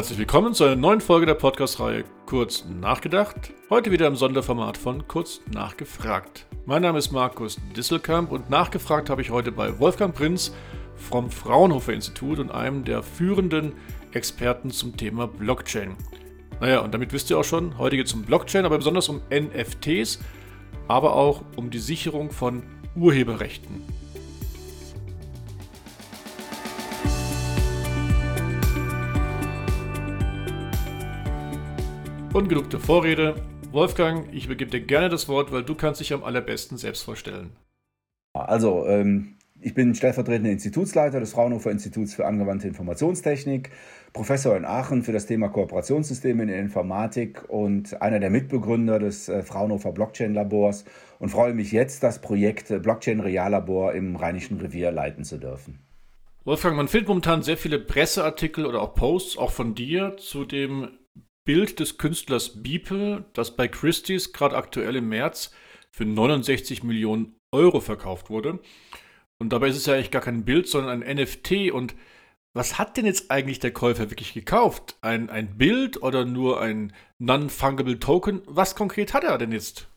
Herzlich willkommen zu einer neuen Folge der Podcast-Reihe Kurz nachgedacht. Heute wieder im Sonderformat von Kurz nachgefragt. Mein Name ist Markus Disselkamp und nachgefragt habe ich heute bei Wolfgang Prinz vom Fraunhofer Institut und einem der führenden Experten zum Thema Blockchain. Naja, und damit wisst ihr auch schon, heute geht es um Blockchain, aber besonders um NFTs, aber auch um die Sicherung von Urheberrechten. Der Vorrede. Wolfgang, ich übergebe dir gerne das Wort, weil du kannst dich am allerbesten selbst vorstellen. Also, ähm, ich bin stellvertretender Institutsleiter des Fraunhofer Instituts für angewandte Informationstechnik, Professor in Aachen für das Thema Kooperationssysteme in der Informatik und einer der Mitbegründer des äh, Fraunhofer Blockchain Labors und freue mich jetzt, das Projekt Blockchain Reallabor im Rheinischen Revier leiten zu dürfen. Wolfgang, man findet momentan sehr viele Presseartikel oder auch Posts, auch von dir, zu dem Bild des Künstlers Beeple, das bei Christie's gerade aktuell im März für 69 Millionen Euro verkauft wurde. Und dabei ist es ja eigentlich gar kein Bild, sondern ein NFT. Und was hat denn jetzt eigentlich der Käufer wirklich gekauft? Ein, ein Bild oder nur ein Non-Fungible Token? Was konkret hat er denn jetzt?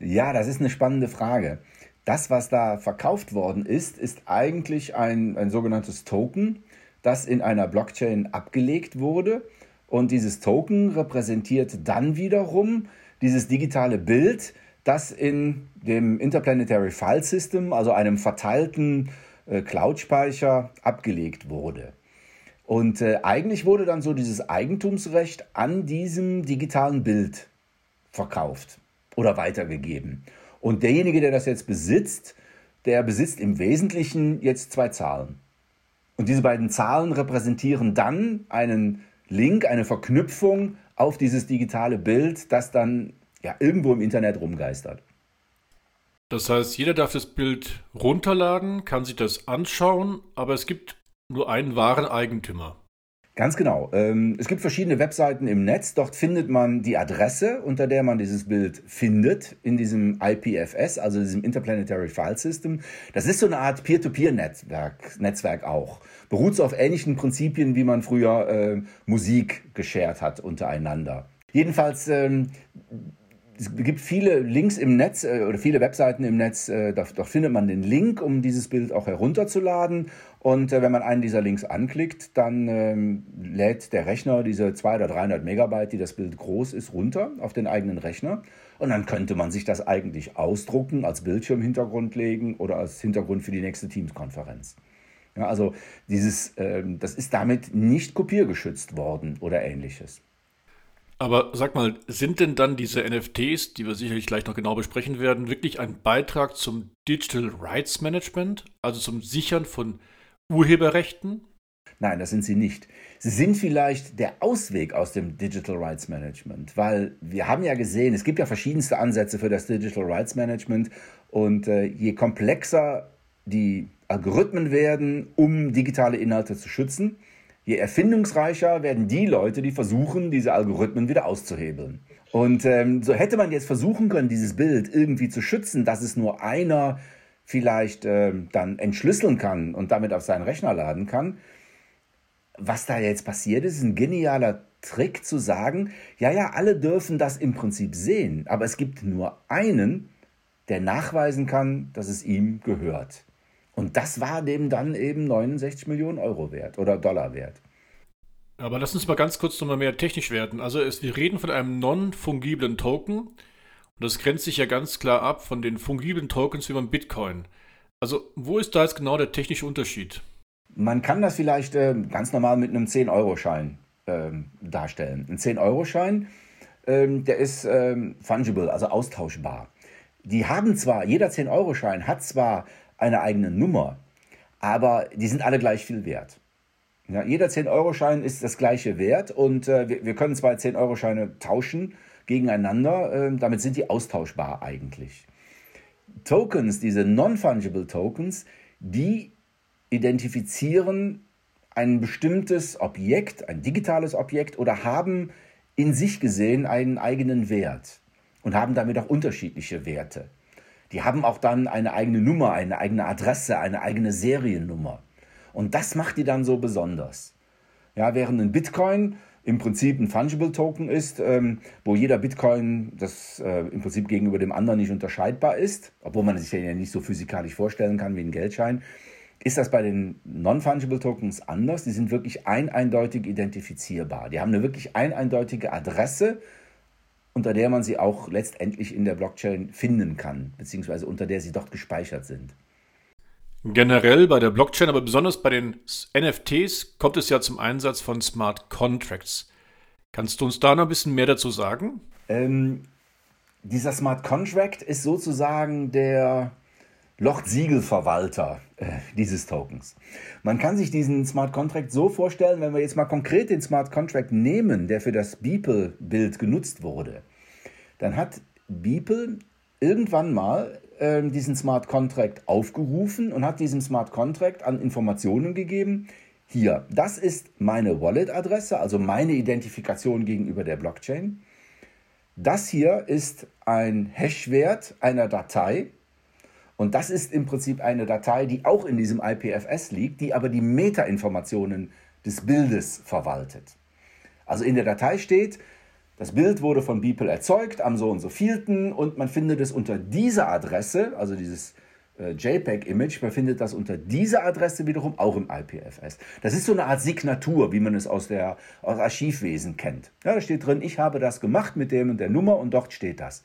Ja, das ist eine spannende Frage. Das, was da verkauft worden ist, ist eigentlich ein, ein sogenanntes Token, das in einer Blockchain abgelegt wurde. Und dieses Token repräsentiert dann wiederum dieses digitale Bild, das in dem Interplanetary File System, also einem verteilten äh, Cloud-Speicher, abgelegt wurde. Und äh, eigentlich wurde dann so dieses Eigentumsrecht an diesem digitalen Bild verkauft oder weitergegeben. Und derjenige, der das jetzt besitzt, der besitzt im Wesentlichen jetzt zwei Zahlen. Und diese beiden Zahlen repräsentieren dann einen Link, eine Verknüpfung auf dieses digitale Bild, das dann ja, irgendwo im Internet rumgeistert. Das heißt, jeder darf das Bild runterladen, kann sich das anschauen, aber es gibt nur einen wahren Eigentümer. Ganz genau. Ähm, es gibt verschiedene Webseiten im Netz. Dort findet man die Adresse, unter der man dieses Bild findet, in diesem IPFS, also diesem Interplanetary File System. Das ist so eine Art Peer-to-Peer-Netzwerk Netzwerk auch. Beruht so auf ähnlichen Prinzipien, wie man früher äh, Musik geshared hat untereinander. Jedenfalls ähm, es gibt viele Links im Netz äh, oder viele Webseiten im Netz, äh, dort, dort, findet man den Link, um dieses Bild auch herunterzuladen. Und äh, wenn man einen dieser Links anklickt, dann ähm, lädt der Rechner diese 200 oder 300 Megabyte, die das Bild groß ist, runter auf den eigenen Rechner. Und dann könnte man sich das eigentlich ausdrucken, als Bildschirmhintergrund legen oder als Hintergrund für die nächste Teams-Konferenz. Ja, also dieses, ähm, das ist damit nicht kopiergeschützt worden oder ähnliches. Aber sag mal, sind denn dann diese NFTs, die wir sicherlich gleich noch genau besprechen werden, wirklich ein Beitrag zum Digital Rights Management, also zum Sichern von Urheberrechten? Nein, das sind sie nicht. Sie sind vielleicht der Ausweg aus dem Digital Rights Management, weil wir haben ja gesehen, es gibt ja verschiedenste Ansätze für das Digital Rights Management und äh, je komplexer die Algorithmen werden, um digitale Inhalte zu schützen, je erfindungsreicher werden die Leute, die versuchen, diese Algorithmen wieder auszuhebeln. Und ähm, so hätte man jetzt versuchen können, dieses Bild irgendwie zu schützen, dass es nur einer vielleicht äh, dann entschlüsseln kann und damit auf seinen Rechner laden kann. Was da jetzt passiert ist, ist ein genialer Trick zu sagen, ja, ja, alle dürfen das im Prinzip sehen, aber es gibt nur einen, der nachweisen kann, dass es ihm gehört. Und das war dem dann eben 69 Millionen Euro wert oder Dollar wert. Aber lass uns mal ganz kurz nochmal mehr technisch werden. Also es, wir reden von einem non-fungiblen Token und das grenzt sich ja ganz klar ab von den fungiblen Tokens wie beim Bitcoin. Also wo ist da jetzt genau der technische Unterschied? Man kann das vielleicht äh, ganz normal mit einem 10-Euro-Schein äh, darstellen. Ein 10-Euro-Schein, äh, der ist ähm, fungible, also austauschbar. Die haben zwar, jeder 10-Euro-Schein hat zwar eine eigene Nummer, aber die sind alle gleich viel wert. Ja, jeder 10-Euro-Schein ist das gleiche Wert und äh, wir, wir, können zwei 10-Euro-Scheine tauschen gegeneinander. Äh, damit sind die austauschbar eigentlich. Tokens, diese non-fungible Tokens, die identifizieren ein bestimmtes Objekt, ein digitales Objekt oder haben in sich gesehen einen eigenen Wert und haben damit auch unterschiedliche Werte. Die haben auch dann eine eigene Nummer, eine eigene Adresse, eine eigene Seriennummer. Und das macht die dann so besonders. Ja, während ein Bitcoin im Prinzip ein Fungible Token ist, ähm, wo jeder Bitcoin das äh, im Prinzip gegenüber dem anderen nicht unterscheidbar ist, obwohl man sich ja nicht so physikalisch vorstellen kann wie ein Geldschein, ist das bei den Non-Fungible Tokens anders. Die sind wirklich ein eindeutig identifizierbar. Die haben eine wirklich ein eindeutige Adresse, unter der man sie auch letztendlich in der Blockchain finden kann, beziehungsweise unter der sie dort gespeichert sind. Generell bei der Blockchain, aber besonders bei den NFTs kommt es ja zum Einsatz von Smart Contracts. Kannst du uns da noch ein bisschen mehr dazu sagen? Ähm, dieser Smart Contract ist sozusagen der Loch-Siegel-Verwalter äh, dieses Tokens. Man kann sich diesen Smart Contract so vorstellen, wenn wir jetzt mal konkret den Smart Contract nehmen, der für das Beeple-Bild genutzt wurde, dann hat Beeple irgendwann mal äh, diesen Smart Contract aufgerufen und hat diesem Smart Contract an Informationen gegeben. Hier, das ist meine Wallet-Adresse, also meine Identifikation gegenüber der Blockchain. Das hier ist ein Hash-Wert einer Datei und das ist im Prinzip eine Datei, die auch in diesem IPFS liegt, die aber die Metainformationen des Bildes verwaltet. Also in der Datei steht, das Bild wurde von Beeple erzeugt am so und so vielten und man findet es unter dieser Adresse, also dieses äh, JPEG-Image, man findet das unter dieser Adresse wiederum auch im IPFS. Das ist so eine Art Signatur, wie man es aus, der, aus Archivwesen kennt. Ja, da steht drin, ich habe das gemacht mit dem und der Nummer und dort steht das.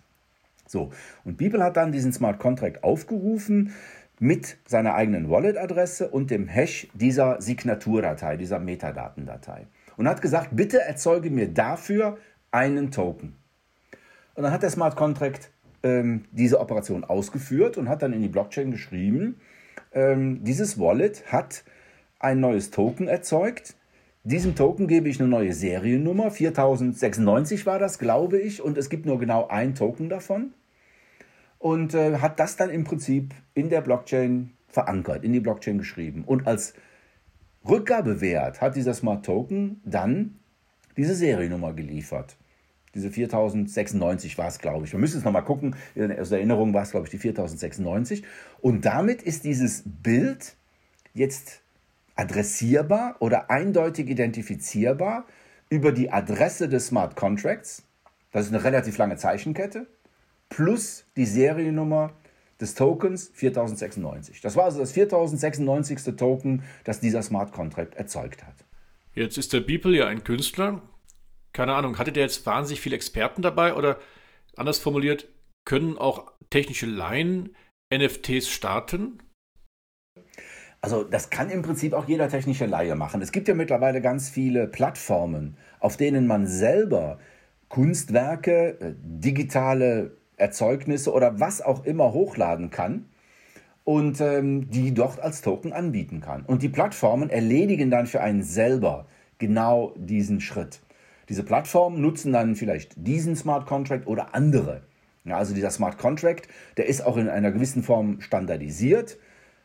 So, und Bibel hat dann diesen Smart Contract aufgerufen mit seiner eigenen Wallet-Adresse und dem Hash dieser Signaturdatei, dieser Metadatendatei. Und hat gesagt, bitte erzeuge mir dafür einen Token. Und dann hat der Smart Contract ähm, diese Operation ausgeführt und hat dann in die Blockchain geschrieben, ähm, dieses Wallet hat ein neues Token erzeugt. Diesem Token gebe ich eine neue Seriennummer, 4096 war das, glaube ich, und es gibt nur genau ein Token davon und äh, hat das dann im Prinzip in der Blockchain verankert, in die Blockchain geschrieben. Und als Rückgabewert hat dieser Smart Token dann diese Seriennummer geliefert. Diese 4096 war es, glaube ich. Wir müssen es nochmal gucken. Aus Erinnerung war es, glaube ich, die 4096. Und damit ist dieses Bild jetzt adressierbar oder eindeutig identifizierbar über die Adresse des Smart Contracts. Das ist eine relativ lange Zeichenkette plus die Seriennummer des Tokens 4096. Das war also das 4096. Token, das dieser Smart Contract erzeugt hat. Jetzt ist der Beeple ja ein Künstler. Keine Ahnung, hatte der jetzt wahnsinnig viele Experten dabei oder anders formuliert, können auch technische Laien NFTs starten? Also das kann im Prinzip auch jeder technische Laie machen. Es gibt ja mittlerweile ganz viele Plattformen, auf denen man selber Kunstwerke, äh, digitale Erzeugnisse oder was auch immer hochladen kann und ähm, die dort als Token anbieten kann. Und die Plattformen erledigen dann für einen selber genau diesen Schritt. Diese Plattformen nutzen dann vielleicht diesen Smart Contract oder andere. Ja, also dieser Smart Contract, der ist auch in einer gewissen Form standardisiert.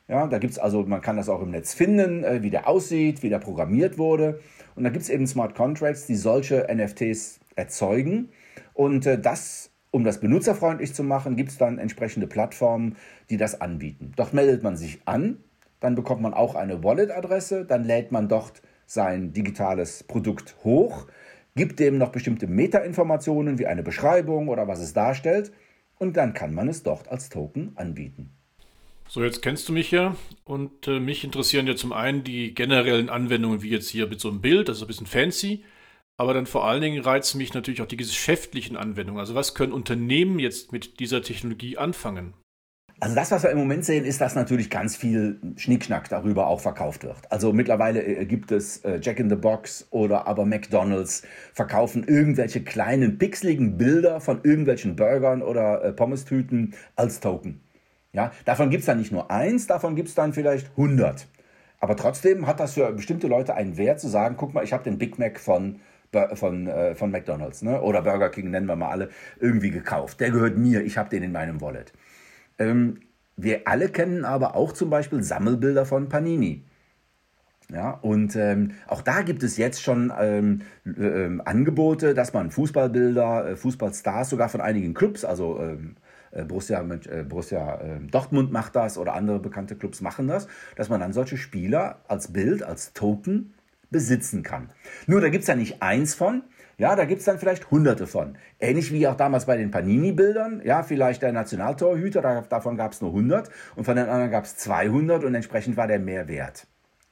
Ja, da gibt es also, man kann das auch im Netz finden, äh, wie der aussieht, wie der programmiert wurde. Und da gibt es eben Smart Contracts, die solche NFTs erzeugen. Und äh, das um das benutzerfreundlich zu machen, gibt es dann entsprechende Plattformen, die das anbieten. Dort meldet man sich an, dann bekommt man auch eine Wallet-Adresse, dann lädt man dort sein digitales Produkt hoch, gibt dem noch bestimmte Metainformationen wie eine Beschreibung oder was es darstellt und dann kann man es dort als Token anbieten. So, jetzt kennst du mich ja und äh, mich interessieren ja zum einen die generellen Anwendungen wie jetzt hier mit so einem Bild, das ist ein bisschen fancy. Aber dann vor allen Dingen reizen mich natürlich auch die geschäftlichen Anwendungen. Also was können Unternehmen jetzt mit dieser Technologie anfangen? Also das, was wir im Moment sehen, ist, dass natürlich ganz viel Schnickschnack darüber auch verkauft wird. Also mittlerweile äh, gibt es äh, Jack in the Box oder aber McDonald's verkaufen irgendwelche kleinen pixeligen Bilder von irgendwelchen Burgern oder äh, Pommes-Tüten als Token. Ja, davon gibt es dann nicht nur eins, davon gibt es dann vielleicht 100. Aber trotzdem hat das für bestimmte Leute einen Wert zu sagen, guck mal, ich habe den Big Mac von von, von McDonald's ne? oder Burger King, nennen wir mal alle, irgendwie gekauft. Der gehört mir, ich habe den in meinem Wallet. Ähm, wir alle kennen aber auch zum Beispiel Sammelbilder von Panini. Ja, und ähm, auch da gibt es jetzt schon ähm, äh, Angebote, dass man Fußballbilder, äh, Fußballstars sogar von einigen Clubs, also ähm, äh, Borussia, äh, Borussia äh, Dortmund macht das oder andere bekannte Clubs machen das, dass man dann solche Spieler als Bild, als Token besitzen kann. Nur da gibt es ja nicht eins von, ja, da gibt es dann vielleicht hunderte von. Ähnlich wie auch damals bei den Panini-Bildern. Ja, vielleicht der Nationaltorhüter, da, davon gab es nur 100 und von den anderen gab es 200 und entsprechend war der mehr wert.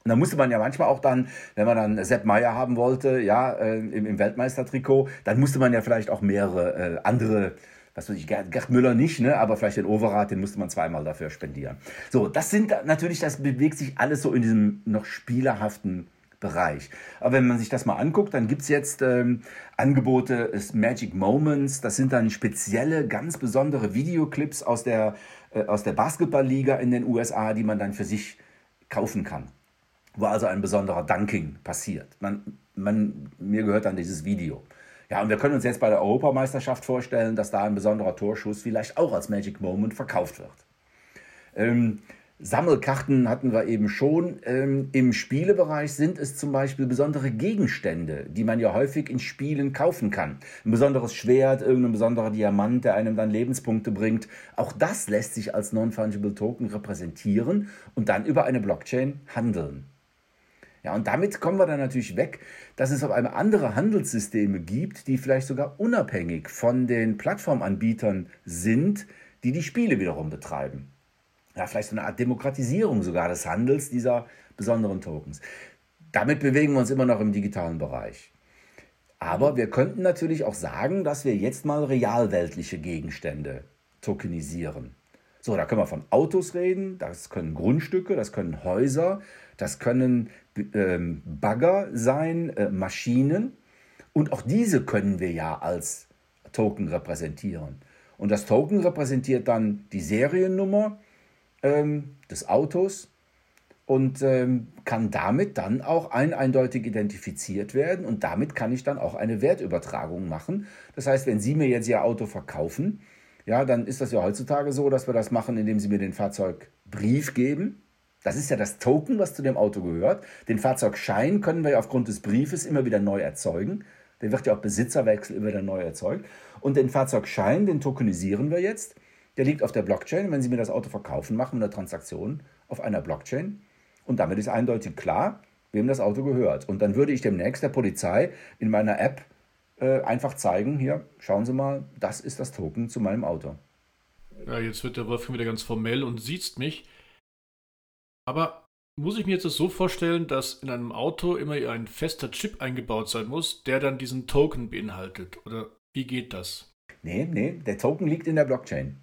Und da musste man ja manchmal auch dann, wenn man dann Sepp Meier haben wollte, ja, äh, im, im Weltmeistertrikot, dann musste man ja vielleicht auch mehrere äh, andere was weiß ich, Gerd Müller nicht, ne? aber vielleicht den Overath, den musste man zweimal dafür spendieren. So, das sind natürlich, das bewegt sich alles so in diesem noch spielerhaften Bereich. Aber wenn man sich das mal anguckt, dann gibt es jetzt ähm, Angebote des Magic Moments. Das sind dann spezielle, ganz besondere Videoclips aus der, äh, der Basketballliga in den USA, die man dann für sich kaufen kann. Wo also ein besonderer Dunking passiert. Man, man, mir gehört dann dieses Video. Ja, und wir können uns jetzt bei der Europameisterschaft vorstellen, dass da ein besonderer Torschuss vielleicht auch als Magic Moment verkauft wird. Ähm, Sammelkarten hatten wir eben schon. Ähm, Im Spielebereich sind es zum Beispiel besondere Gegenstände, die man ja häufig in Spielen kaufen kann. Ein besonderes Schwert, irgendein besonderer Diamant, der einem dann Lebenspunkte bringt. Auch das lässt sich als Non-Fungible Token repräsentieren und dann über eine Blockchain handeln. Ja, und damit kommen wir dann natürlich weg, dass es auf einmal andere Handelssysteme gibt, die vielleicht sogar unabhängig von den Plattformanbietern sind, die die Spiele wiederum betreiben ja, vielleicht so eine Art Demokratisierung sogar des Handels dieser besonderen Tokens. Damit bewegen wir uns immer noch im digitalen Bereich. Aber wir könnten natürlich auch sagen, dass wir jetzt mal realweltliche Gegenstände tokenisieren. So, da können wir von Autos reden, das können Grundstücke, das können Häuser, das können ähm, Bagger sein, äh, Maschinen. Und auch diese können wir ja als Token repräsentieren. Und das Token repräsentiert dann die Seriennummer ähm, des Autos und ähm, kann damit dann auch ein eindeutig identifiziert werden und damit kann ich dann auch eine Wertübertragung machen. Das heißt, wenn Sie mir jetzt Ihr Auto verkaufen, ja, dann ist das ja heutzutage so, dass wir das machen, indem Sie mir den Fahrzeugbrief geben. Das ist ja das Token, was zu dem Auto gehört. Den Fahrzeugschein können wir ja aufgrund des Briefes immer wieder neu erzeugen. Der wird ja auch Besitzerwechsel immer wieder neu erzeugt. Und den Fahrzeugschein, den tokenisieren wir jetzt der liegt auf der Blockchain. Wenn Sie mir das Auto verkaufen, machen wir eine Transaktion auf einer Blockchain. Und damit ist eindeutig klar, wem das Auto gehört. Und dann würde ich demnächst der Polizei in meiner App äh, einfach zeigen, hier, schauen Sie mal, das ist das Token zu meinem Auto. Ja, jetzt wird der Wolfgang wieder ganz formell und sieht mich. Aber muss ich mir jetzt das so vorstellen, dass in einem Auto immer ein fester Chip eingebaut sein muss, der dann diesen Token beinhaltet? Oder wie geht das? Nee, nee, der Token liegt in der Blockchain.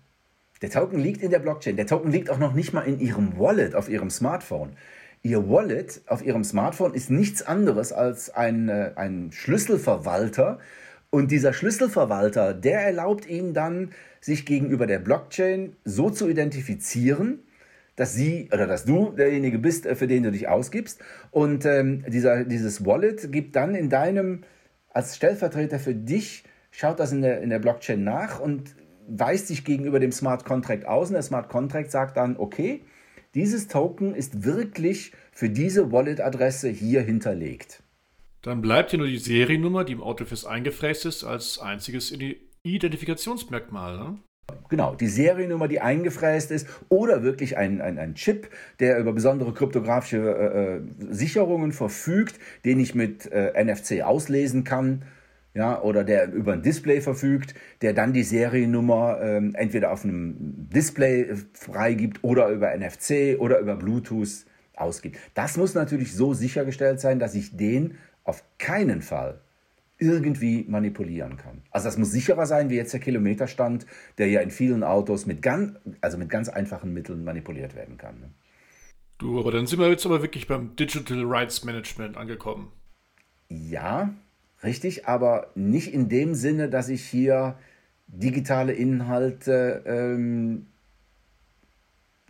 Der Token liegt in der Blockchain. Der Token liegt auch noch nicht mal in Ihrem Wallet auf Ihrem Smartphone. Ihr Wallet auf Ihrem Smartphone ist nichts anderes als ein, äh, ein Schlüsselverwalter. Und dieser Schlüsselverwalter, der erlaubt Ihnen dann, sich gegenüber der Blockchain so zu identifizieren, dass sie oder dass du derjenige bist, äh, für den du dich ausgibst. Und ähm, dieser, dieses Wallet gibt dann in deinem, als Stellvertreter für dich, schaut das in der, in der Blockchain nach und weist sich gegenüber dem Smart Contract aus und der Smart Contract sagt dann, okay, dieses Token ist wirklich für diese Wallet-Adresse hier hinterlegt. Dann bleibt hier nur die Seriennummer, die im Autofest eingefräst ist, als einziges Identifikationsmerkmal. Ne? Genau, die Seriennummer, die eingefräst ist, oder wirklich ein, ein, ein Chip, der über besondere kryptografische äh, äh Sicherungen verfügt, den ich mit äh, NFC auslesen kann ja, oder der über ein Display verfügt, der dann die Seriennummer ähm, entweder auf einem Display freigibt oder über NFC oder über Bluetooth ausgibt. Das muss natürlich so sichergestellt sein, dass ich den auf keinen Fall irgendwie manipulieren kann. Also das muss sicherer sein wie jetzt der Kilometerstand, der ja in vielen Autos mit ganz, also mit ganz einfachen Mitteln manipuliert werden kann. Ne? Du, aber dann sind wir jetzt aber wirklich beim Digital Rights Management angekommen. Ja, Richtig, aber nicht in dem Sinne, dass ich hier digitale Inhalte ähm,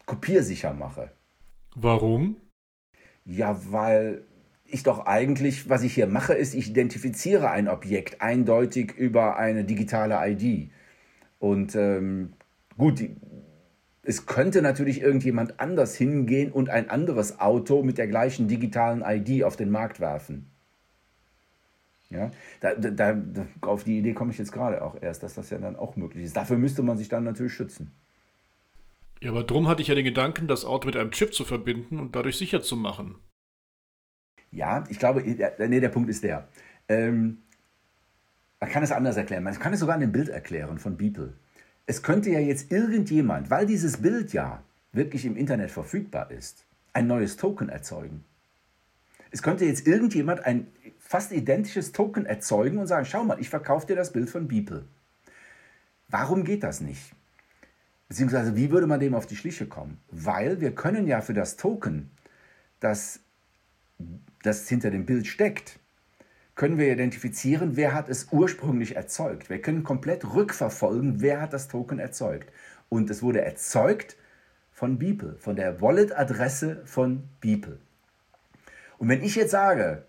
kopiersicher mache. Warum? Ja, weil ich doch eigentlich, was ich hier mache, ist, ich identifiziere ein Objekt eindeutig über eine digitale ID. Und ähm, gut, es könnte natürlich irgendjemand anders hingehen und ein anderes Auto mit der gleichen digitalen ID auf den Markt werfen. Ja, da, da, auf die Idee komme ich jetzt gerade auch erst, dass das ja dann auch möglich ist. Dafür müsste man sich dann natürlich schützen. Ja, aber drum hatte ich ja den Gedanken, das Auto mit einem Chip zu verbinden und dadurch sicher zu machen. Ja, ich glaube, nee, der Punkt ist der. Ähm, man kann es anders erklären. Man kann es sogar an dem Bild erklären von Beeple. Es könnte ja jetzt irgendjemand, weil dieses Bild ja wirklich im Internet verfügbar ist, ein neues Token erzeugen. Es könnte jetzt irgendjemand ein fast identisches Token erzeugen und sagen, schau mal, ich verkaufe dir das Bild von Beeple. Warum geht das nicht? Beziehungsweise, wie würde man dem auf die Schliche kommen? Weil wir können ja für das Token, das, das hinter dem Bild steckt, können wir identifizieren, wer hat es ursprünglich erzeugt. Wir können komplett rückverfolgen, wer hat das Token erzeugt. Und es wurde erzeugt von Beeple, von der Wallet-Adresse von Beeple. Und wenn ich jetzt sage,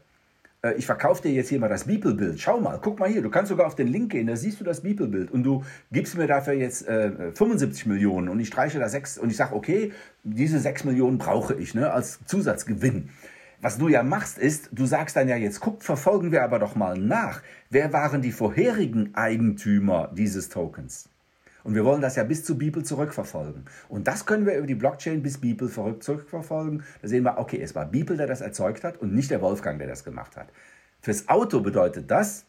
ich verkaufe dir jetzt hier mal das Beeple-Bild, schau mal, guck mal hier, du kannst sogar auf den Link gehen, da siehst du das Beeple-Bild und du gibst mir dafür jetzt äh, 75 Millionen und ich streiche da sechs und ich sage, okay, diese 6 Millionen brauche ich ne, als Zusatzgewinn. Was du ja machst, ist, du sagst dann ja jetzt, guck, verfolgen wir aber doch mal nach. Wer waren die vorherigen Eigentümer dieses Tokens? Und wir wollen das ja bis zu Beeple zurückverfolgen. Und das können wir über die Blockchain bis Beeple zurückverfolgen. Da sehen wir, okay, es war Beeple, der das erzeugt hat und nicht der Wolfgang, der das gemacht hat. Fürs Auto bedeutet das,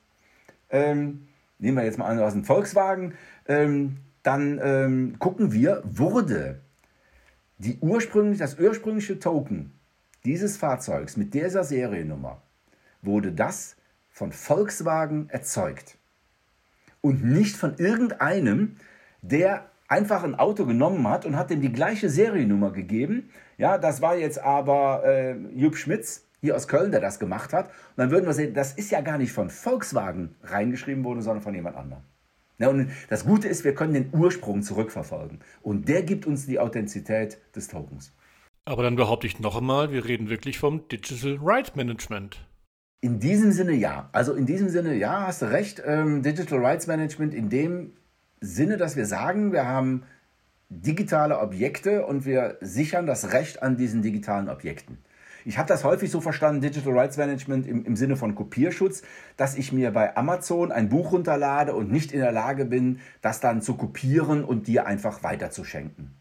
ähm, nehmen wir jetzt mal an aus dem Volkswagen, ähm, dann ähm, gucken wir, wurde die ursprünglich, das ursprüngliche Token dieses Fahrzeugs mit dieser Seriennummer, wurde das von Volkswagen erzeugt und nicht von irgendeinem, der einfach ein Auto genommen hat und hat dem die gleiche Seriennummer gegeben. Ja, das war jetzt aber äh, Jupp Schmitz hier aus Köln, der das gemacht hat. Und dann würden wir sehen, das ist ja gar nicht von Volkswagen reingeschrieben worden, sondern von jemand anderem. Ja, und das Gute ist, wir können den Ursprung zurückverfolgen. Und der gibt uns die Authentizität des Tokens. Aber dann behaupte ich noch einmal, wir reden wirklich vom Digital Right Management. In diesem Sinne ja. Also in diesem Sinne ja, hast du recht. Ähm, Digital Rights Management in dem Sinne, dass wir sagen, wir haben digitale Objekte und wir sichern das Recht an diesen digitalen Objekten. Ich habe das häufig so verstanden, Digital Rights Management im, im Sinne von Kopierschutz, dass ich mir bei Amazon ein Buch runterlade und nicht in der Lage bin, das dann zu kopieren und dir einfach weiterzuschenken.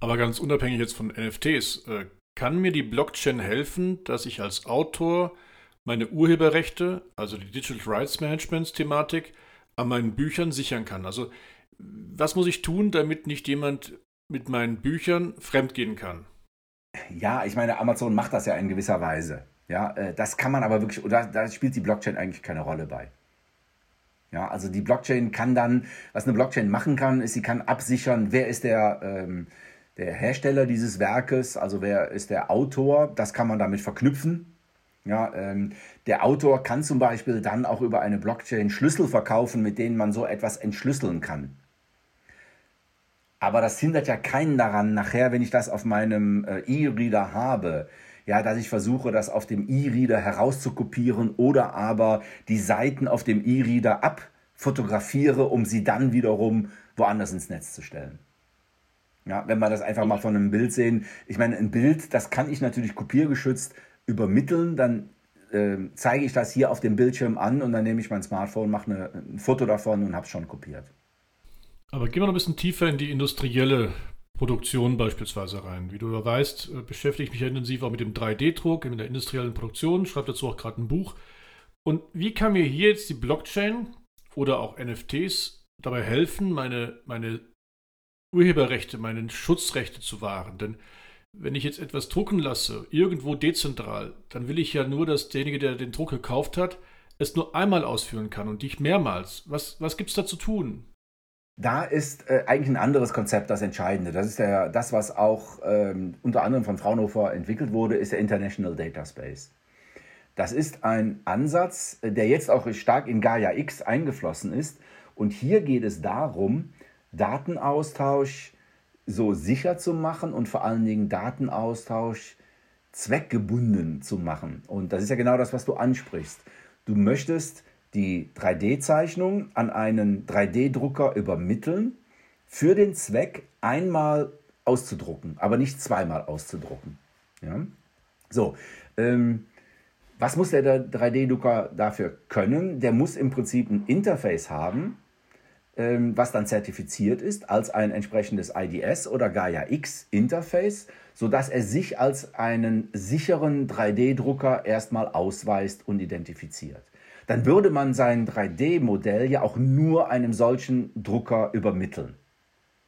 Aber ganz unabhängig jetzt von NFTs, äh, kann mir die Blockchain helfen, dass ich als Autor meine Urheberrechte, also die Digital Rights Management Thematik, an meinen Büchern sichern kann. Also was muss ich tun, damit nicht jemand mit meinen Büchern fremdgehen kann? Ja, ich meine, Amazon macht das ja in gewisser Weise. Ja, äh, das kann man aber wirklich, oder da spielt die Blockchain eigentlich keine Rolle bei. Ja, also die Blockchain kann dann, was eine Blockchain machen kann, ist, sie kann absichern, wer ist der, ähm, der Hersteller dieses Werkes, also wer ist der Autor, das kann man damit verknüpfen. Ja, ähm, der Autor kann zum Beispiel dann auch über eine Blockchain Schlüssel verkaufen, mit denen man so etwas entschlüsseln kann. Aber das hindert ja keinen daran, nachher, wenn ich das auf meinem äh, E-Reader habe, ja, dass ich versuche, das auf dem E-Reader herauszukopieren oder aber die Seiten auf dem E-Reader abfotografiere, um sie dann wiederum woanders ins Netz zu stellen. Ja, wenn wir das einfach mal von einem Bild sehen. Ich meine, ein Bild, das kann ich natürlich kopiergeschützt übermitteln, dann äh, zeige ich das hier auf dem Bildschirm an und dann nehme ich mein Smartphone, mache ein Foto davon und habe es schon kopiert. Aber gehen wir noch ein bisschen tiefer in die industrielle Produktion beispielsweise rein. Wie du ja weißt, äh, beschäftige ich mich intensiv auch mit dem 3D-Druck, in der industriellen Produktion, schreibe dazu auch gerade ein Buch. Und wie kann mir hier jetzt die Blockchain oder auch NFTs dabei helfen, meine, meine Urheberrechte, meine Schutzrechte zu wahren? Denn wenn ich jetzt etwas drucken lasse, irgendwo dezentral, dann will ich ja nur, dass derjenige, der den Druck gekauft hat, es nur einmal ausführen kann und nicht mehrmals. Was, was gibt es da zu tun? Da ist äh, eigentlich ein anderes Konzept das Entscheidende. Das ist ja das, was auch ähm, unter anderem von Fraunhofer entwickelt wurde, ist der International Data Space. Das ist ein Ansatz, der jetzt auch stark in Gaia X eingeflossen ist. Und hier geht es darum, Datenaustausch, so sicher zu machen und vor allen Dingen Datenaustausch zweckgebunden zu machen. Und das ist ja genau das, was du ansprichst. Du möchtest die 3D-Zeichnung an einen 3D-Drucker übermitteln, für den Zweck einmal auszudrucken, aber nicht zweimal auszudrucken. Ja? So, ähm, was muss der 3D-Drucker dafür können? Der muss im Prinzip ein Interface haben, was dann zertifiziert ist als ein entsprechendes IDS oder Gaia X Interface, sodass er sich als einen sicheren 3D-Drucker erstmal ausweist und identifiziert. Dann würde man sein 3D-Modell ja auch nur einem solchen Drucker übermitteln.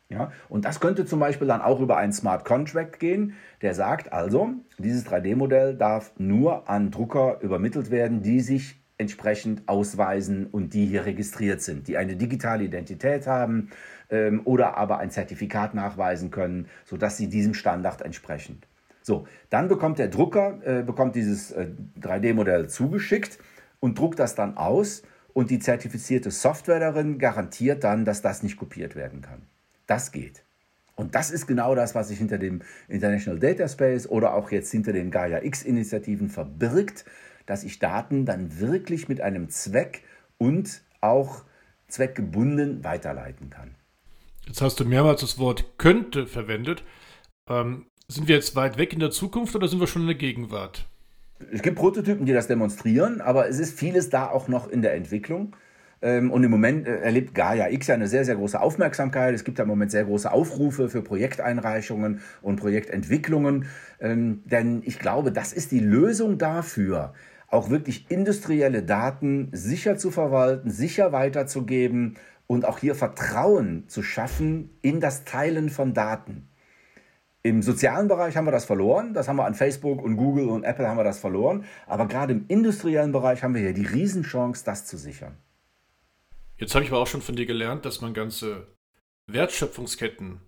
Ja, und das könnte zum Beispiel dann auch über einen Smart Contract gehen, der sagt also, dieses 3D-Modell darf nur an Drucker übermittelt werden, die sich entsprechend ausweisen und die hier registriert sind, die eine digitale Identität haben ähm, oder aber ein Zertifikat nachweisen können, sodass sie diesem Standard entsprechen. So, dann bekommt der Drucker äh, bekommt dieses äh, 3D-Modell zugeschickt und druckt das dann aus und die zertifizierte Software darin garantiert dann, dass das nicht kopiert werden kann. Das geht. Und das ist genau das, was sich hinter dem International Data Space oder auch jetzt hinter den Gaia X-Initiativen verbirgt, dass ich Daten dann wirklich mit einem Zweck und auch zweckgebunden weiterleiten kann. Jetzt hast du mehrmals das Wort könnte verwendet. Ähm, sind wir jetzt weit weg in der Zukunft oder sind wir schon in der Gegenwart? Es gibt Prototypen, die das demonstrieren, aber es ist vieles da auch noch in der Entwicklung. Ähm, und im Moment äh, erlebt Gaia X ja eine sehr, sehr große Aufmerksamkeit. Es gibt ja im Moment sehr große Aufrufe für Projekteinreichungen und Projektentwicklungen. Ähm, denn ich glaube, das ist die Lösung dafür, auch wirklich industrielle Daten sicher zu verwalten, sicher weiterzugeben und auch hier Vertrauen zu schaffen in das Teilen von Daten. Im sozialen Bereich haben wir das verloren, das haben wir an Facebook und Google und Apple haben wir das verloren, aber gerade im industriellen Bereich haben wir hier die Riesenchance, das zu sichern. Jetzt habe ich aber auch schon von dir gelernt, dass man ganze Wertschöpfungsketten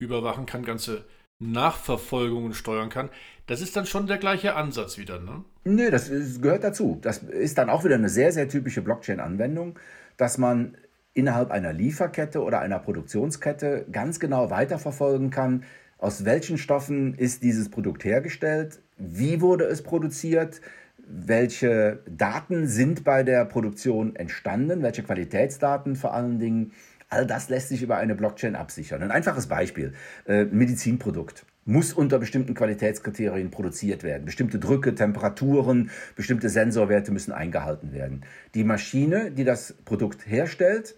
überwachen kann, ganze Nachverfolgungen steuern kann. Das ist dann schon der gleiche Ansatz wieder, ne? Nö, das ist, gehört dazu. Das ist dann auch wieder eine sehr, sehr typische Blockchain-Anwendung, dass man innerhalb einer Lieferkette oder einer Produktionskette ganz genau weiterverfolgen kann, aus welchen Stoffen ist dieses Produkt hergestellt, wie wurde es produziert, welche Daten sind bei der Produktion entstanden, welche Qualitätsdaten vor allen Dingen. All das lässt sich über eine Blockchain absichern. Ein einfaches Beispiel, äh, Medizinprodukt muss unter bestimmten Qualitätskriterien produziert werden. Bestimmte Drücke, Temperaturen, bestimmte Sensorwerte müssen eingehalten werden. Die Maschine, die das Produkt herstellt,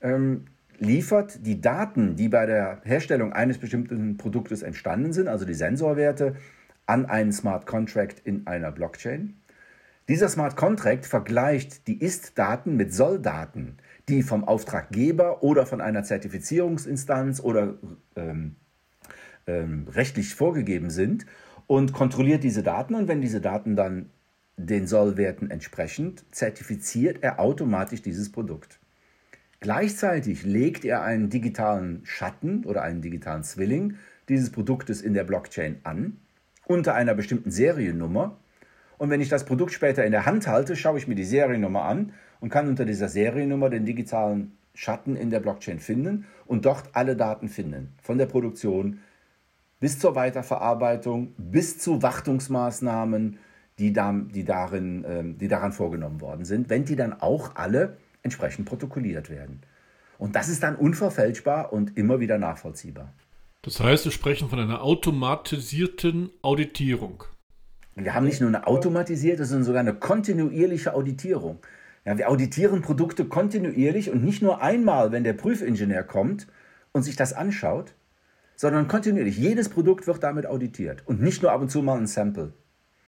ähm, liefert die Daten, die bei der Herstellung eines bestimmten Produktes entstanden sind, also die Sensorwerte, an einen Smart Contract in einer Blockchain. Dieser Smart Contract vergleicht die Ist-Daten mit Soll-Daten, die vom Auftraggeber oder von einer Zertifizierungsinstanz oder ähm, ähm, rechtlich vorgegeben sind und kontrolliert diese Daten. Und wenn diese Daten dann den Sollwerten entsprechend, zertifiziert er automatisch dieses Produkt. Gleichzeitig legt er einen digitalen Schatten oder einen digitalen Zwilling dieses Produktes in der Blockchain an, unter einer bestimmten Seriennummer, und wenn ich das Produkt später in der Hand halte, schaue ich mir die Seriennummer an und kann unter dieser Seriennummer den digitalen Schatten in der Blockchain finden und dort alle Daten finden. Von der Produktion bis zur Weiterverarbeitung, bis zu Wartungsmaßnahmen, die, da, die, darin, ähm, die daran vorgenommen worden sind, wenn die dann auch alle entsprechend protokolliert werden. Und das ist dann unverfälschbar und immer wieder nachvollziehbar. Das heißt, wir sprechen von einer automatisierten Auditierung. Wir haben nicht nur eine automatisierte, sondern sogar eine kontinuierliche Auditierung. Ja, wir auditieren Produkte kontinuierlich und nicht nur einmal, wenn der Prüfingenieur kommt und sich das anschaut, sondern kontinuierlich. Jedes Produkt wird damit auditiert und nicht nur ab und zu mal ein Sample.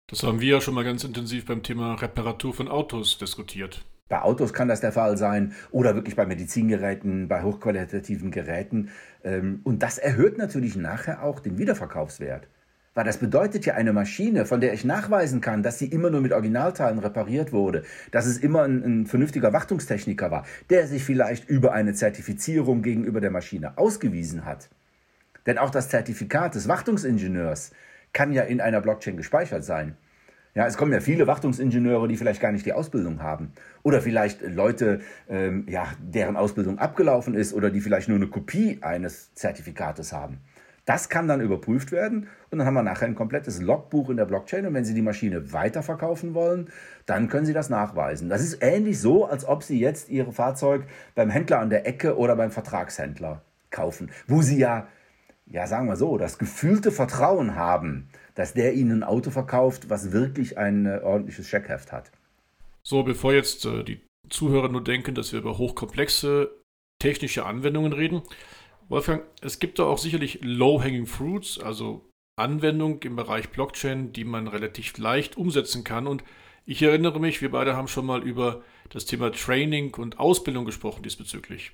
Das haben wir ja schon mal ganz intensiv beim Thema Reparatur von Autos diskutiert. Bei Autos kann das der Fall sein oder wirklich bei Medizingeräten, bei hochqualitativen Geräten. Ähm, und das erhöht natürlich nachher auch den Wiederverkaufswert. Weil das bedeutet ja eine Maschine, von der ich nachweisen kann, dass sie immer nur mit Originalteilen repariert wurde, dass es immer ein, ein, vernünftiger Wartungstechniker war, der sich vielleicht über eine Zertifizierung gegenüber der Maschine ausgewiesen hat. Denn auch das Zertifikat des Wartungsingenieurs kann ja in einer Blockchain gespeichert sein. Ja, es kommen ja viele Wartungsingenieure, die vielleicht gar nicht die Ausbildung haben. Oder vielleicht Leute, ähm, ja, deren Ausbildung abgelaufen ist oder die vielleicht nur eine Kopie eines Zertifikates haben. Das kann dann überprüft werden und dann haben wir nachher ein komplettes Logbuch in der Blockchain und wenn Sie die Maschine weiterverkaufen wollen, dann können Sie das nachweisen. Das ist ähnlich so, als ob Sie jetzt Ihr Fahrzeug beim Händler an der Ecke oder beim Vertragshändler kaufen, wo Sie ja, ja sagen wir so, das gefühlte Vertrauen haben, dass der Ihnen ein Auto verkauft, was wirklich ein äh, ordentliches Scheckheft hat. So, bevor jetzt äh, die Zuhörer nur denken, dass wir über hochkomplexe technische Anwendungen reden. Wolfgang, es gibt da auch sicherlich Low-Hanging Fruits, also Anwendungen im Bereich Blockchain, die man relativ leicht umsetzen kann. Und ich erinnere mich, wir beide haben schon mal über das Thema Training und Ausbildung gesprochen diesbezüglich.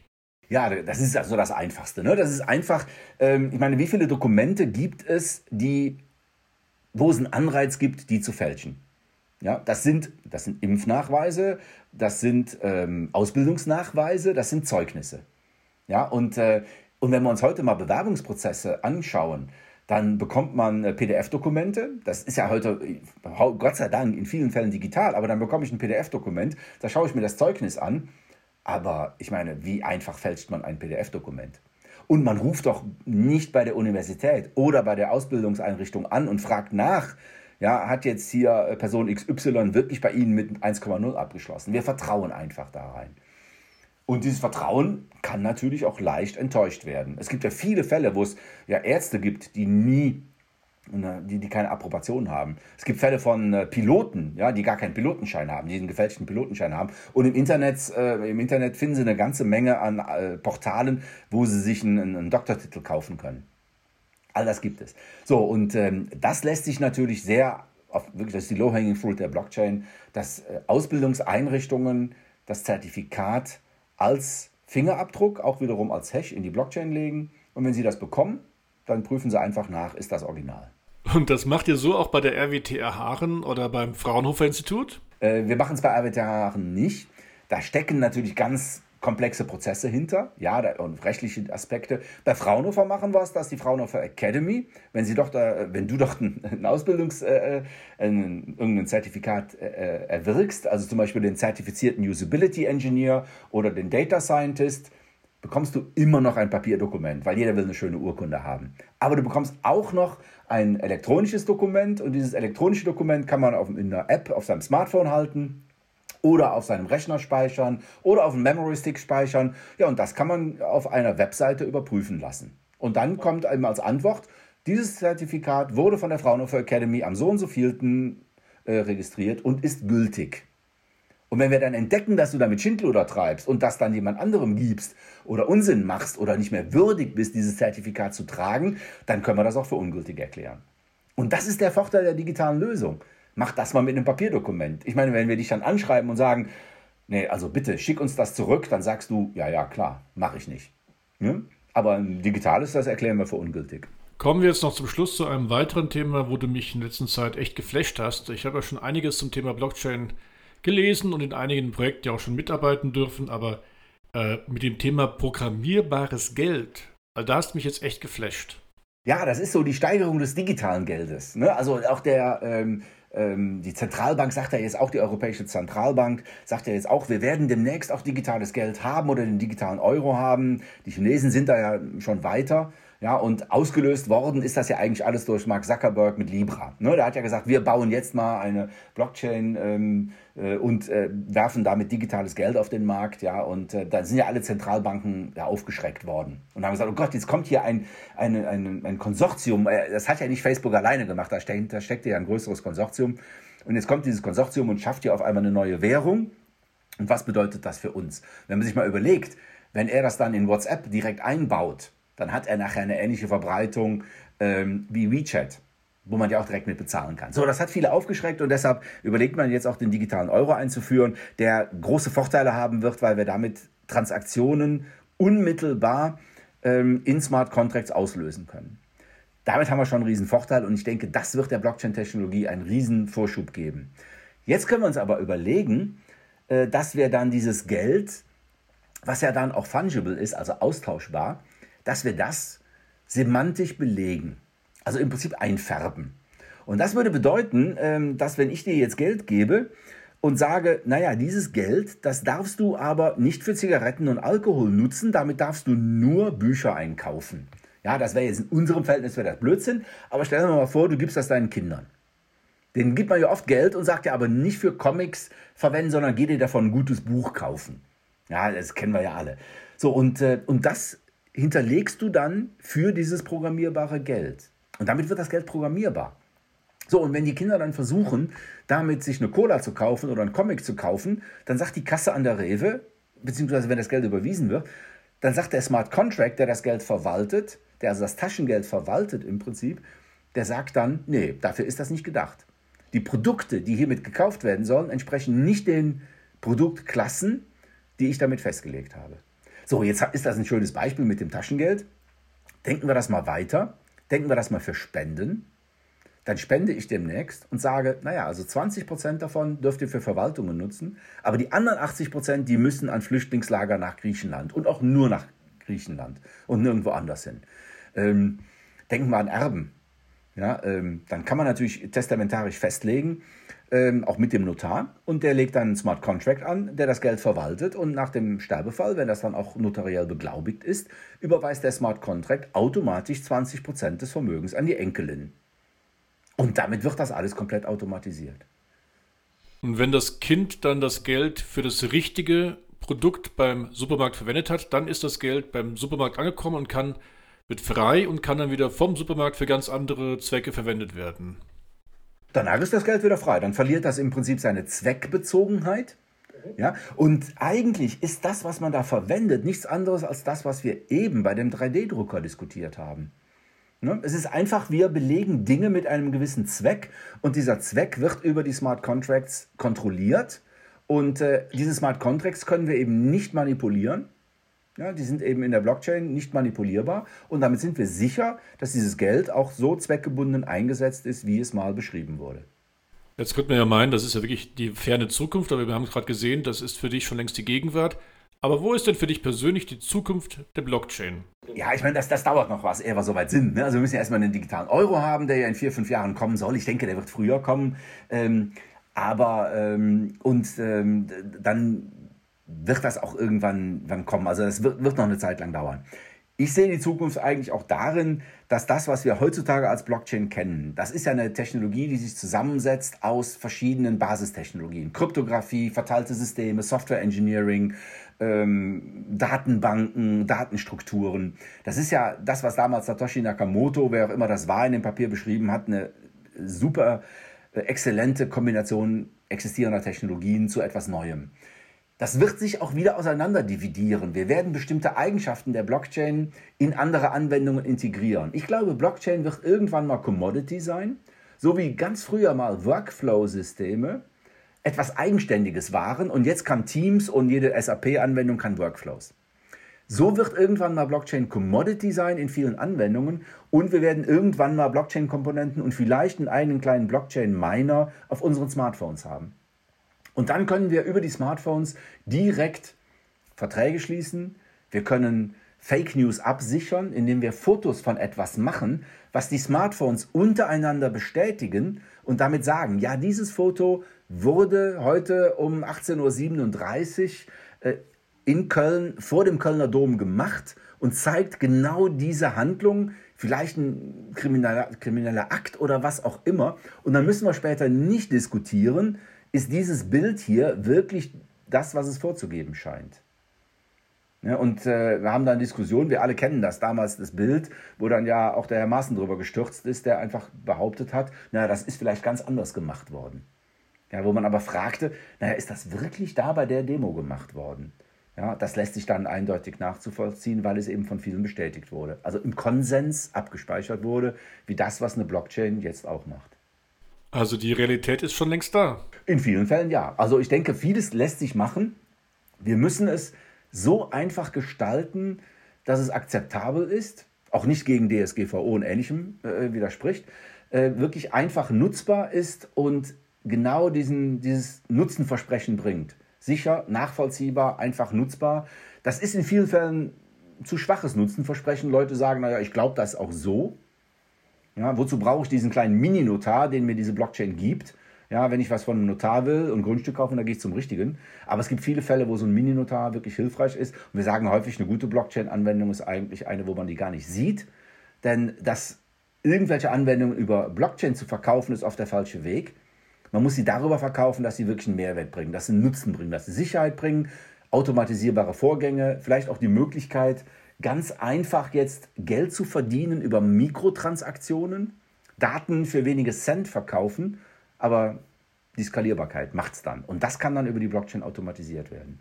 Ja, das ist also das Einfachste. Ne? Das ist einfach, ähm, ich meine, wie viele Dokumente gibt es, die, wo es einen Anreiz gibt, die zu fälschen? Ja, das sind, das sind Impfnachweise, das sind ähm, Ausbildungsnachweise, das sind Zeugnisse. Ja, und, äh, und wenn wir uns heute mal Bewerbungsprozesse anschauen, dann bekommt man äh, PDF-Dokumente. Das ist ja heute, Gott sei Dank, in vielen Fällen digital, aber dann bekomme ich ein PDF-Dokument, da schaue ich mir das Zeugnis an. Aber ich meine, wie einfach fälscht man ein PDF-Dokument? Und man ruft doch nicht bei der Universität oder bei der Ausbildungseinrichtung an und fragt nach, ja, hat jetzt hier äh, Person XY wirklich bei Ihnen mit 1,0 abgeschlossen? Wir vertrauen einfach da rein. Und dieses Vertrauen kann natürlich auch leicht enttäuscht werden. Es gibt ja viele Fälle, wo es ja Ärzte gibt, die nie, ne, die, die keine Approbation haben. Es gibt Fälle von äh, Piloten, ja, die gar keinen Pilotenschein haben, die einen gefälschten Pilotenschein haben. Und im Internet, äh, im Internet finden sie eine ganze Menge an äh, Portalen, wo sie sich einen, einen Doktortitel kaufen können. All das gibt es. So, und ähm, das lässt sich natürlich sehr, auf, wirklich, das ist die Low-Hanging Fruit der Blockchain, dass äh, Ausbildungseinrichtungen das Zertifikat als Fingerabdruck, auch wiederum als Hash in die Blockchain legen. Und wenn Sie das bekommen, dann prüfen Sie einfach nach, ist das Original. Und das macht ihr so auch bei der RWTH Haaren oder beim Fraunhofer Institut? Äh, wir machen es bei RWTH Haaren nicht. Da stecken natürlich ganz komplexe Prozesse hinter, ja, und rechtliche Aspekte. Bei Fraunhofer machen wir es, das ist die Fraunhofer Academy. Wenn, sie doch da, wenn du doch ein, Ausbildungs-, äh, ein, irgendein Zertifikat äh, erwirkst, also zum Beispiel den zertifizierten Usability Engineer oder den Data Scientist, bekommst du immer noch ein Papierdokument, weil jeder will eine schöne Urkunde haben. Aber du bekommst auch noch ein elektronisches Dokument und dieses elektronische Dokument kann man auf, in einer App auf seinem Smartphone halten oder auf seinem Rechner speichern oder auf einem Memory Stick speichern. Ja, und das kann man auf einer Webseite überprüfen lassen. Und dann kommt einem als Antwort, dieses Zertifikat wurde von der Fraunhofer Academy am so und so vielten äh, registriert und ist gültig. Und wenn wir dann entdecken, dass du damit Schindluder treibst und das dann jemand anderem gibst oder Unsinn machst oder nicht mehr würdig bist, dieses Zertifikat zu tragen, dann können wir das auch für ungültig erklären. Und das ist der Vorteil der digitalen Lösung mach das mal mit einem Papierdokument. Ich meine, wenn wir dich dann anschreiben und sagen, nee, also bitte schick uns das zurück, dann sagst du, ja, ja, klar, mache ich nicht. Ja? Aber ein digitales, das erklären wir für ungültig. Kommen wir jetzt noch zum Schluss zu einem weiteren Thema, wo du mich in letzter Zeit echt geflasht hast. Ich habe ja schon einiges zum Thema Blockchain gelesen und in einigen Projekten ja auch schon mitarbeiten dürfen, aber äh, mit dem Thema programmierbares Geld, also da hast du mich jetzt echt geflasht. Ja, das ist so die Steigerung des digitalen Geldes. Ne? Also auch der, ähm, ähm, die Zentralbank sagt ja jetzt auch, die Europäische Zentralbank sagt ja jetzt auch, wir werden demnächst auch digitales Geld haben oder den digitalen Euro haben. Die Chinesen sind da ja schon weiter. Ja, und ausgelöst worden ist das ja eigentlich alles durch Mark Zuckerberg mit Libra. Ne, der hat ja gesagt, wir bauen jetzt mal eine Blockchain ähm, äh, und äh, werfen damit digitales Geld auf den Markt. Ja, und äh, da sind ja alle Zentralbanken ja, aufgeschreckt worden und haben gesagt, oh Gott, jetzt kommt hier ein, ein, ein, ein Konsortium. Äh, das hat ja nicht Facebook alleine gemacht, da steckt, da steckt ja ein größeres Konsortium. Und jetzt kommt dieses Konsortium und schafft hier auf einmal eine neue Währung. Und was bedeutet das für uns? Wenn man sich mal überlegt, wenn er das dann in WhatsApp direkt einbaut, dann hat er nachher eine ähnliche Verbreitung ähm, wie WeChat wo man ja auch direkt mit bezahlen kann. So, das hat viele aufgeschreckt und deshalb überlegt man jetzt auch den digitalen Euro einzuführen, der große Vorteile haben wird, weil wir damit Transaktionen unmittelbar ähm, in Smart Contracts auslösen können. Damit haben wir schon einen riesen Vorteil und ich denke, das wird der Blockchain-Technologie einen riesen Vorschub geben. Jetzt können wir uns aber überlegen, äh, dass wir dann dieses Geld, was ja dann auch fungible ist, also austauschbar, dass wir das semantisch belegen. Also im Prinzip einfärben. Und das würde bedeuten, ähm, dass wenn ich dir jetzt Geld gebe und sage, naja, dieses Geld, das darfst du aber nicht für Zigaretten und Alkohol nutzen, damit darfst du nur Bücher einkaufen. Ja, das wäre jetzt in unserem Verhältnis wäre das Blödsinn, aber stell dir mal vor, du gibst das deinen Kindern. Denen gibt man ja oft Geld und sagt ja aber nicht für Comics verwenden, sondern geh dir davon ein gutes Buch kaufen. Ja, das kennen wir ja alle. So, und, äh, und das hinterlegst du dann für dieses programmierbare Geld. Und damit wird das Geld programmierbar. So, und wenn die Kinder dann versuchen, damit sich eine Cola zu kaufen oder einen Comic zu kaufen, dann sagt die Kasse an der Rewe, beziehungsweise wenn das Geld überwiesen wird, dann sagt der Smart Contract, der das Geld verwaltet, der also das Taschengeld verwaltet im Prinzip, der sagt dann, nee, dafür ist das nicht gedacht. Die Produkte, die hiermit gekauft werden sollen, entsprechen nicht den Produktklassen, die ich damit festgelegt habe. So, jetzt ist das ein schönes Beispiel mit dem Taschengeld. Denken wir das mal weiter. Denken wir das mal für Spenden. Dann spende ich demnächst und sage, naja, also 20 Prozent davon dürft ihr für Verwaltungen nutzen, aber die anderen 80 Prozent, die müssen an Flüchtlingslager nach Griechenland und auch nur nach Griechenland und nirgendwo anders hin. Ähm, denken wir an Erben. Ja, ähm, dann kann man natürlich testamentarisch festlegen, ähm, auch mit dem Notar, und der legt dann einen Smart Contract an, der das Geld verwaltet und nach dem Sterbefall, wenn das dann auch notariell beglaubigt ist, überweist der Smart Contract automatisch 20 Prozent des Vermögens an die Enkelin. Und damit wird das alles komplett automatisiert. Und wenn das Kind dann das Geld für das richtige Produkt beim Supermarkt verwendet hat, dann ist das Geld beim Supermarkt angekommen und kann wird frei und kann dann wieder vom Supermarkt für ganz andere Zwecke verwendet werden. Danach ist das Geld wieder frei. Dann verliert das im Prinzip seine Zweckbezogenheit. Ja? Und eigentlich ist das, was man da verwendet, nichts anderes als das, was wir eben bei dem 3D-Drucker diskutiert haben. Ne? Es ist einfach, wir belegen Dinge mit einem gewissen Zweck und dieser Zweck wird über die Smart Contracts kontrolliert. Und äh, diese Smart Contracts können wir eben nicht manipulieren. Ja, die sind eben in der Blockchain nicht manipulierbar und damit sind wir sicher, dass dieses Geld auch so zweckgebunden eingesetzt ist, wie es mal beschrieben wurde. Jetzt könnte man ja meinen, das ist ja wirklich die ferne Zukunft, aber wir haben es gerade gesehen, das ist für dich schon längst die Gegenwart. Aber wo ist denn für dich persönlich die Zukunft der Blockchain? Ja, ich meine, das, das dauert noch was, ehe wir soweit sind. Ne? Also wir müssen ja erstmal einen digitalen Euro haben, der ja in vier, fünf Jahren kommen soll. Ich denke, der wird früher kommen. Ähm, aber ähm, und ähm, dann wird das auch irgendwann wann kommen. Also es wird, wird noch eine Zeit lang dauern. Ich sehe die Zukunft eigentlich auch darin, dass das, was wir heutzutage als Blockchain kennen, das ist ja eine Technologie, die sich zusammensetzt aus verschiedenen Basistechnologien. Kryptographie, verteilte Systeme, Software Engineering, ähm, Datenbanken, Datenstrukturen. Das ist ja das, was damals Satoshi Nakamoto, wer auch immer das war, in dem Papier beschrieben hat, eine super äh, exzellente Kombination existierender Technologien zu etwas Neuem. Das wird sich auch wieder auseinander dividieren. Wir werden bestimmte Eigenschaften der Blockchain in andere Anwendungen integrieren. Ich glaube, Blockchain wird irgendwann mal Commodity sein, so wie ganz früher mal Workflow-Systeme etwas Eigenständiges waren und jetzt kann Teams und jede SAP-Anwendung kann Workflows. So wird irgendwann mal Blockchain Commodity sein in vielen Anwendungen und wir werden irgendwann mal Blockchain-Komponenten und vielleicht einen kleinen Blockchain-Miner auf unseren Smartphones haben. Und dann können wir über die Smartphones direkt Verträge schließen. Wir können Fake News absichern, indem wir Fotos von etwas machen, was die Smartphones untereinander bestätigen und damit sagen, ja, dieses Foto wurde heute um 18.37 Uhr äh, in Köln vor dem Kölner Dom gemacht und zeigt genau diese Handlung, vielleicht ein krimineller, krimineller Akt oder was auch immer. Und dann müssen wir später nicht diskutieren, ist dieses Bild hier wirklich das, was es vorzugeben scheint. Ja, und äh, wir haben da eine Diskussion, wir alle kennen das, damals das Bild, wo dann ja auch der Herr Maaßen drüber gestürzt ist, der einfach behauptet hat, naja, das ist vielleicht ganz anders gemacht worden. Ja, wo man aber fragte, naja, ist das wirklich da bei der Demo gemacht worden? Ja, das lässt sich dann eindeutig nachzuvollziehen, weil es eben von vielen bestätigt wurde. Also im Konsens abgespeichert wurde, wie das, was eine Blockchain jetzt auch macht. Also die Realität ist schon längst da. In vielen Fällen ja. Also ich denke, vieles lässt sich machen. Wir müssen es so einfach gestalten, dass es akzeptabel ist, auch nicht gegen DSGVO und Ähnlichem äh, widerspricht, äh, wirklich einfach nutzbar ist und genau diesen, dieses Nutzenversprechen bringt. Sicher, nachvollziehbar, einfach nutzbar. Das ist in vielen Fällen zu schwaches Nutzenversprechen. Leute sagen, naja, ich glaube das auch so. Ja, wozu brauche ich diesen kleinen Mini-Notar, den mir diese Blockchain gibt? Ja, wenn ich was von einem Notar will und Grundstück kaufen, dann gehe ich zum richtigen. Aber es gibt viele Fälle, wo so ein Mini-Notar wirklich hilfreich ist. Und wir sagen häufig, eine gute Blockchain-Anwendung ist eigentlich eine, wo man die gar nicht sieht. Denn das irgendwelche Anwendungen über Blockchain zu verkaufen, ist oft der falsche Weg. Man muss sie darüber verkaufen, dass sie wirklich einen Mehrwert bringen, dass sie einen Nutzen bringen, dass sie Sicherheit bringen, automatisierbare Vorgänge, vielleicht auch die Möglichkeit, ganz einfach jetzt Geld zu verdienen über Mikrotransaktionen, Daten für wenige Cent verkaufen, aber die Skalierbarkeit macht es dann. Und das kann dann über die Blockchain automatisiert werden.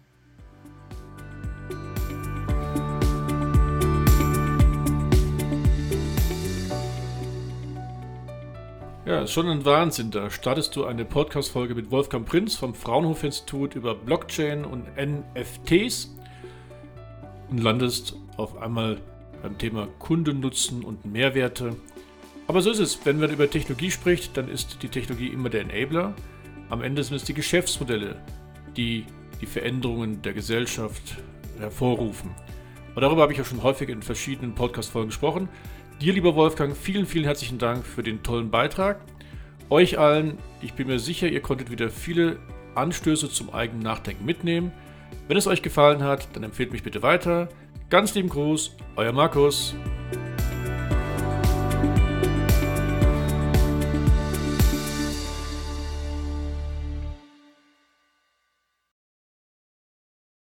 Ja, schon ein Wahnsinn. Da startest du eine Podcast-Folge mit Wolfgang Prinz vom Fraunhofer-Institut über Blockchain und NFTs und landest auf einmal beim Thema Kundennutzen und Mehrwerte. Aber so ist es. Wenn man über Technologie spricht, dann ist die Technologie immer der Enabler. Am Ende sind es die Geschäftsmodelle, die die Veränderungen der Gesellschaft hervorrufen. Und darüber habe ich ja schon häufig in verschiedenen Podcast-Folgen gesprochen. Dir, lieber Wolfgang, vielen, vielen herzlichen Dank für den tollen Beitrag. Euch allen, ich bin mir sicher, ihr konntet wieder viele Anstöße zum eigenen Nachdenken mitnehmen. Wenn es euch gefallen hat, dann empfehlt mich bitte weiter. Ganz lieben Gruß, euer Markus.